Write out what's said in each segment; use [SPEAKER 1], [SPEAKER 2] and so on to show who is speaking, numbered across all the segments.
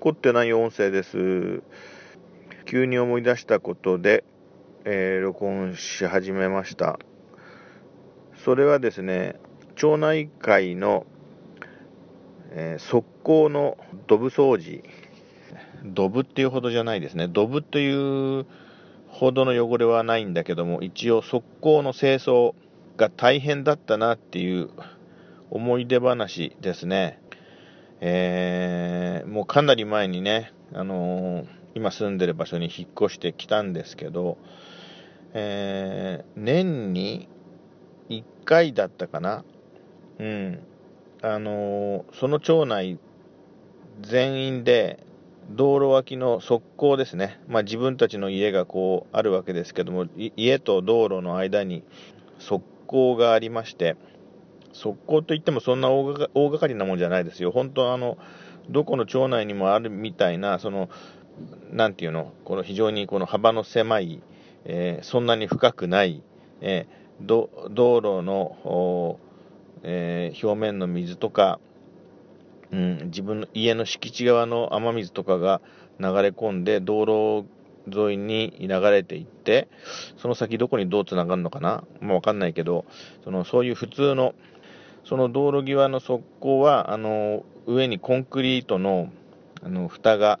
[SPEAKER 1] 凝ってない音声です。急に思い出したことで、えー、録音し始めました。それはですね、町内会の、えー、側溝のドブ掃除。ドブっていうほどじゃないですね。ドブというほどの汚れはないんだけども、一応側溝の清掃が大変だったなっていう思い出話ですね。えー、もうかなり前にね、あのー、今住んでる場所に引っ越してきたんですけど、えー、年に1回だったかな。うん。あのその町内全員で道路脇の側溝ですね、まあ、自分たちの家がこうあるわけですけども、家と道路の間に側溝がありまして、側溝といってもそんな大掛かりなもんじゃないですよ。本当あの、どこの町内にもあるみたいな、その、なんていうの、この非常にこの幅の狭い、えー、そんなに深くない、えー、道路の、えー、表面の水とか、うん、自分の家の敷地側の雨水とかが流れ込んで道路沿いに流れていって、その先どこにどうつながるのかな、まあ、わかんないけど、そのそういう普通のその道路際の側溝は、あの、上にコンクリートの、あの、蓋が、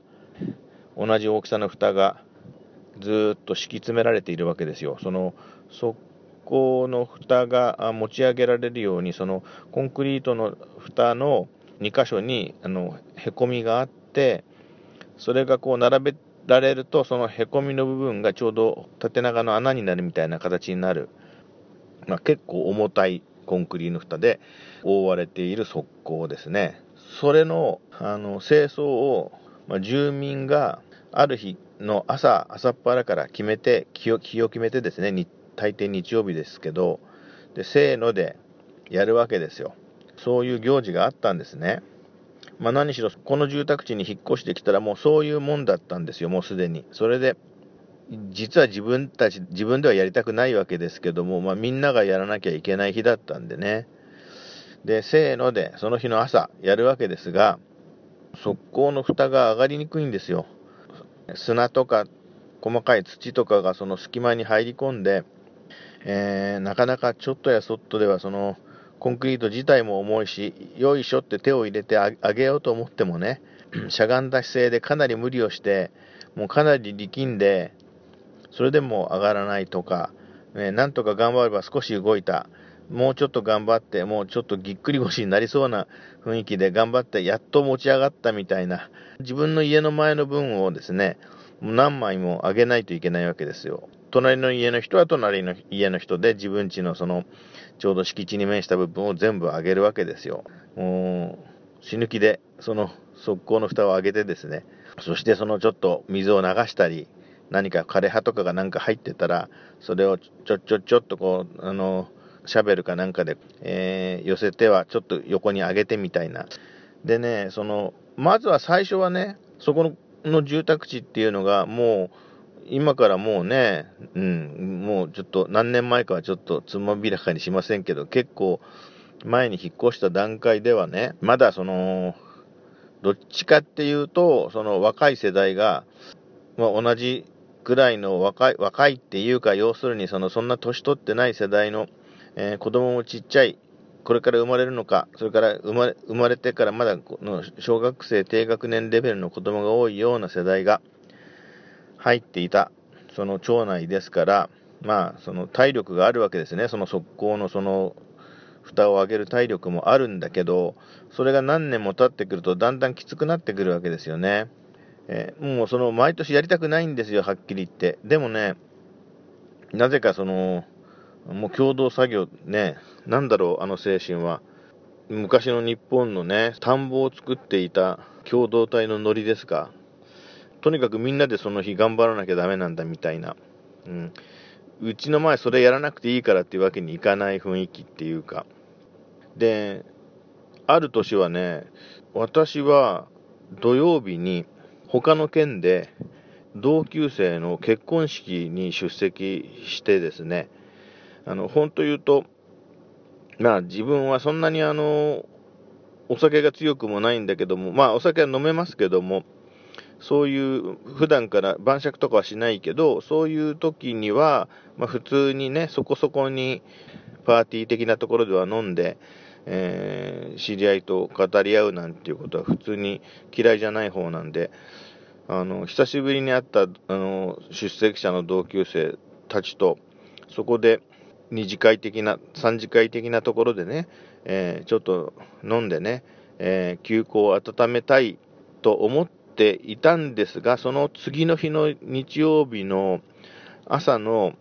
[SPEAKER 1] 同じ大きさの蓋が、ずっと敷き詰められているわけですよ。その、側溝の蓋が持ち上げられるように、その、コンクリートの蓋の2箇所に、あの、へこみがあって、それがこう並べられると、そのへこみの部分がちょうど縦長の穴になるみたいな形になる。まあ、結構重たいコンクリの蓋で覆われている側溝ですね。それのあの清掃を、まあ、住民がある日の朝、朝っぱらから決めて、気をを決めてですね、大抵日曜日ですけど、でせーのでやるわけですよ。そういう行事があったんですね。まあ、何しろ、この住宅地に引っ越してきたらもうそういうもんだったんですよ、もうすでに。それで、実は自分たち、自分ではやりたくないわけですけども、まあ、みんながやらなきゃいけない日だったんでね。で、せーので、その日の朝、やるわけですが、側溝の蓋が上がりにくいんですよ。砂とか、細かい土とかがその隙間に入り込んで、えー、なかなかちょっとやそっとでは、その、コンクリート自体も重いし、よいしょって手を入れてあげようと思ってもね、しゃがんだ姿勢でかなり無理をして、もうかなり力んで、それでも上がらないとか、ね、なんとか頑張れば少し動いた。もうちょっと頑張って、もうちょっとぎっくり腰になりそうな雰囲気で頑張って、やっと持ち上がったみたいな、自分の家の前の分をですね、何枚も上げないといけないわけですよ。隣の家の人は隣の家の人で、自分家のその、ちょうど敷地に面した部分を全部上げるわけですよ。もう、死ぬ気で、その側溝の蓋を上げてですね、そしてそのちょっと水を流したり、何か枯れ葉とかがなんか入ってたら、それをちょっちょっちょっとこう、あの、シャベルかなんかで、えー、寄せてはちょっと横に上げてみたいな。でね、その、まずは最初はね、そこの住宅地っていうのがもう、今からもうね、うん、もうちょっと何年前かはちょっとつまびらかにしませんけど、結構前に引っ越した段階ではね、まだその、どっちかっていうと、その若い世代が、まあ、同じぐらいの若い、若いっていうか、要するにその、そんな年取ってない世代の、えー、子供もちっちゃい、これから生まれるのか、それから生まれ生まれてからまだの小学生低学年レベルの子供が多いような世代が入っていた、その町内ですから、まあ、その体力があるわけですね、その側溝のその蓋を上げる体力もあるんだけど、それが何年も経ってくると、だんだんきつくなってくるわけですよね。えー、もうその毎年やりたくないんですよ、はっきり言って。でもね、なぜかその、もう共同作業ね、なんだろう、あの精神は。昔の日本のね、田んぼを作っていた共同体のノリですか。とにかくみんなでその日頑張らなきゃダメなんだみたいな。うん。うちの前それやらなくていいからっていうわけにいかない雰囲気っていうか。で、ある年はね、私は土曜日に他の県で同級生の結婚式に出席してですね、あの、本当言うと、まあ自分はそんなにあの、お酒が強くもないんだけども、まあお酒は飲めますけども、そういう普段から晩酌とかはしないけどそういう時には、まあ、普通にねそこそこにパーティー的なところでは飲んで、えー、知り合いと語り合うなんていうことは普通に嫌いじゃない方なんであの久しぶりに会ったあの出席者の同級生たちとそこで二次会的な三次会的なところでね、えー、ちょっと飲んでね、えー、休校を温めたいと思っていたんですがその次の日の日曜日の朝の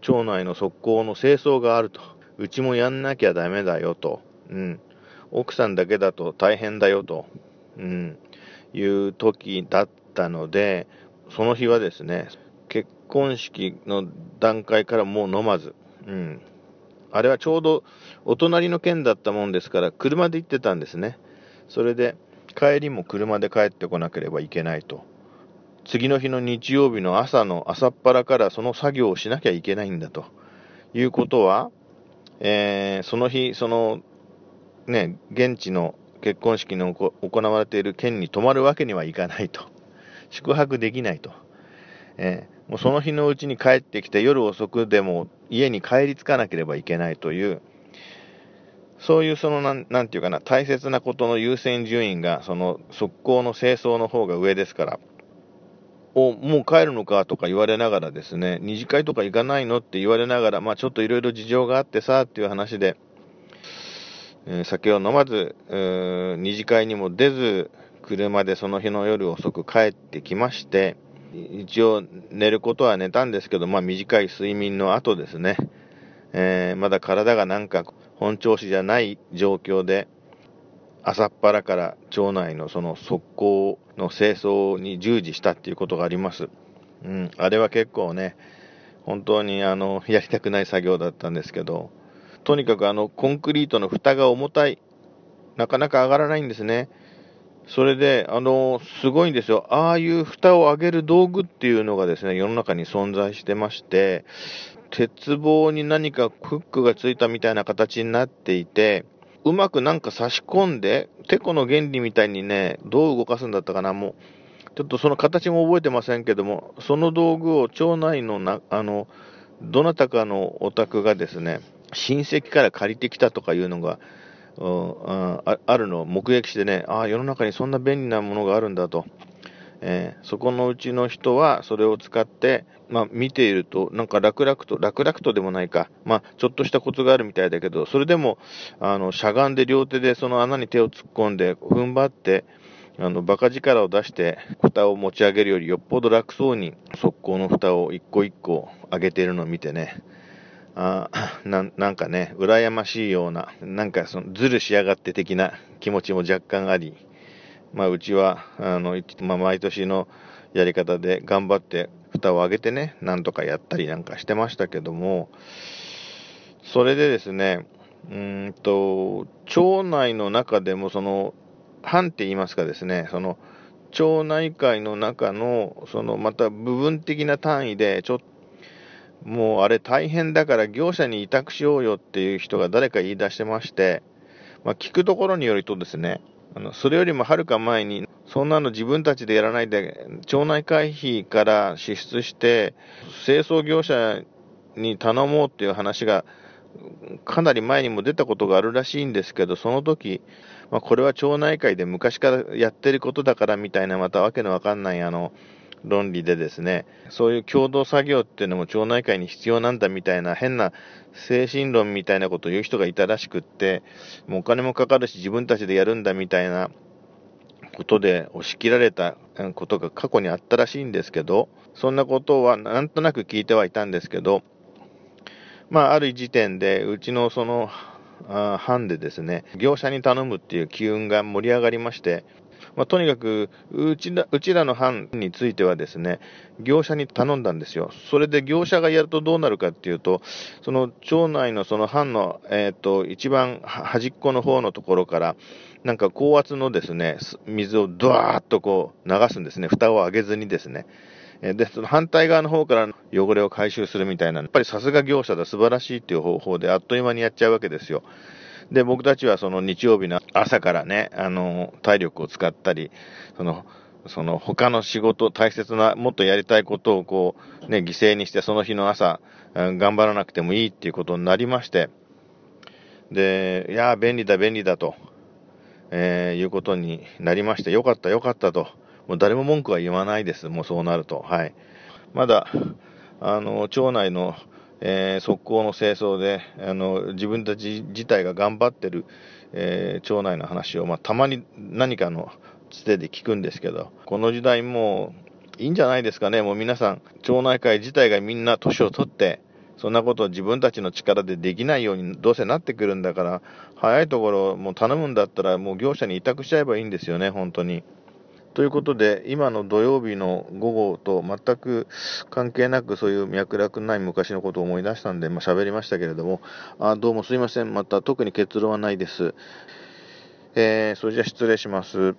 [SPEAKER 1] 町内の側溝の清掃があると。うちもやんなきゃダメだよと、うん、奥さんだけだと大変だよと、うん、いう時だったのでその日はですね結婚式の段階からもう飲まず、うん、あれはちょうどお隣の県だったもんですから車で行ってたんですね。それで帰りも車で帰ってこなければいけないと。次の日の日曜日の朝の朝っぱらからその作業をしなきゃいけないんだと。いうことは、えー、その日そのね現地の結婚式の行われている県に泊まるわけにはいかないと。宿泊できないと、えー、もうその日のうちに帰ってきて夜遅くでも家に帰り着かなければいけないという、そういうそのなん、なんていうかな、大切なことの優先順位が、その速攻の清掃の方が上ですから、お、もう帰るのかとか言われながらですね、二次会とか行かないのって言われながら、まあちょっといろいろ事情があってさっていう話で、えー、酒を飲まず、二次会にも出ず、車でその日の夜遅く帰ってきまして、一応寝ることは寝たんですけど、まあ短い睡眠の後ですね、えー、まだ体がなんか本調子じゃない状況で、朝っぱらから町内のその側溝の清掃に従事したっていうことがあります。うん、あれは結構ね、本当にあの、やりたくない作業だったんですけど、とにかくあの、コンクリートの蓋が重たい。なかなか上がらないんですね。それで、あの、すごいんですよ。ああいう蓋を上げる道具っていうのがですね、世の中に存在してまして、鉄棒に何かフックがついたみたいな形になっていて、うまくなんか差し込んで、テコの原理みたいにね、どう動かすんだったかな、もう、ちょっとその形も覚えてませんけども、その道具を町内のな、あの、どなたかのお宅がですね、親戚から借りてきたとかいうのが、ああるのを目撃してね、ああ、世の中にそんな便利なものがあるんだと。えー、そこのうちの人はそれを使って、まあ、見ていると、なんか楽々と、楽々とでもないか、まあ、ちょっとしたコツがあるみたいだけど、それでも、あの、しゃがんで両手でその穴に手を突っ込んで、踏ん張って、あの、バカ力を出して、蓋を持ち上げるよりよっぽど楽そうに、速攻の蓋を一個一個上げているのを見てね、あ ななんかね、羨ましいような、なんかそのずるしやがって的な気持ちも若干あり、まあ、うちは、あの、まあ、毎年のやり方で頑張って蓋を上げてね、なんとかやったりなんかしてましたけども、それでですね、うんと、町内の中でも、その、藩って言いますかですね、その、町内会の中の、その、また部分的な単位で、ちょっともうあれ大変だから業者に委託しようよっていう人が誰か言い出してまして、まあ、聞くところによるとですね、あのそれよりもはるか前に、そんなの自分たちでやらないで、町内会費から支出して、清掃業者に頼もうっていう話が、かなり前にも出たことがあるらしいんですけど、その時、まあ、これは町内会で昔からやってることだからみたいな、またわけのわかんない、あの、論理でですね、そういう共同作業っていうのも町内会に必要なんだみたいな変な精神論みたいなことを言う人がいたらしくって、もうお金もかかるし自分たちでやるんだみたいなことで押し切られたことが過去にあったらしいんですけど、そんなことはなんとなく聞いてはいたんですけど、まあ、ある時点で、うちのその、班でですね、業者に頼むっていう機運が盛り上がりまして、まあ、とにかくうちら、うちらの班についてはですね、業者に頼んだんですよ。それで業者がやるとどうなるかっていうと、その町内のその班の、えっ、ー、と、一番端っこの方のところから、なんか高圧のですね、水をドワーッとこう流すんですね。蓋を上げずにですね。で、その反対側の方から汚れを回収するみたいな、やっぱりさすが業者だ、素晴らしいっていう方法であっという間にやっちゃうわけですよ。で、僕たちはその日曜日の朝からね、あの、体力を使ったり、その、その他の仕事、大切な、もっとやりたいことをこう、ね、犠牲にして、その日の朝、頑張らなくてもいいっていうことになりまして、で、いや便利だ、便利だと、えー、いうことになりまして、よかった、よかったと、もう誰も文句は言わないです、もうそうなると。はい。まだ、あの、町内の、えー、側溝の清掃で、あの、自分たち自体が頑張ってる、えー、町内の話を、まあ、たまに何かのつてで聞くんですけど、この時代もういいんじゃないですかね、もう皆さん、町内会自体がみんな年を取って、そんなことを自分たちの力でできないようにどうせなってくるんだから、早いところ、もう頼むんだったら、もう業者に委託しちゃえばいいんですよね、本当に。ということで、今の土曜日の午後と全く関係なく、そういう脈絡ない昔のことを思い出したんで、まあ、喋りましたけれども、あどうもすいません。また特に結論はないです。えー、それじゃ失礼します。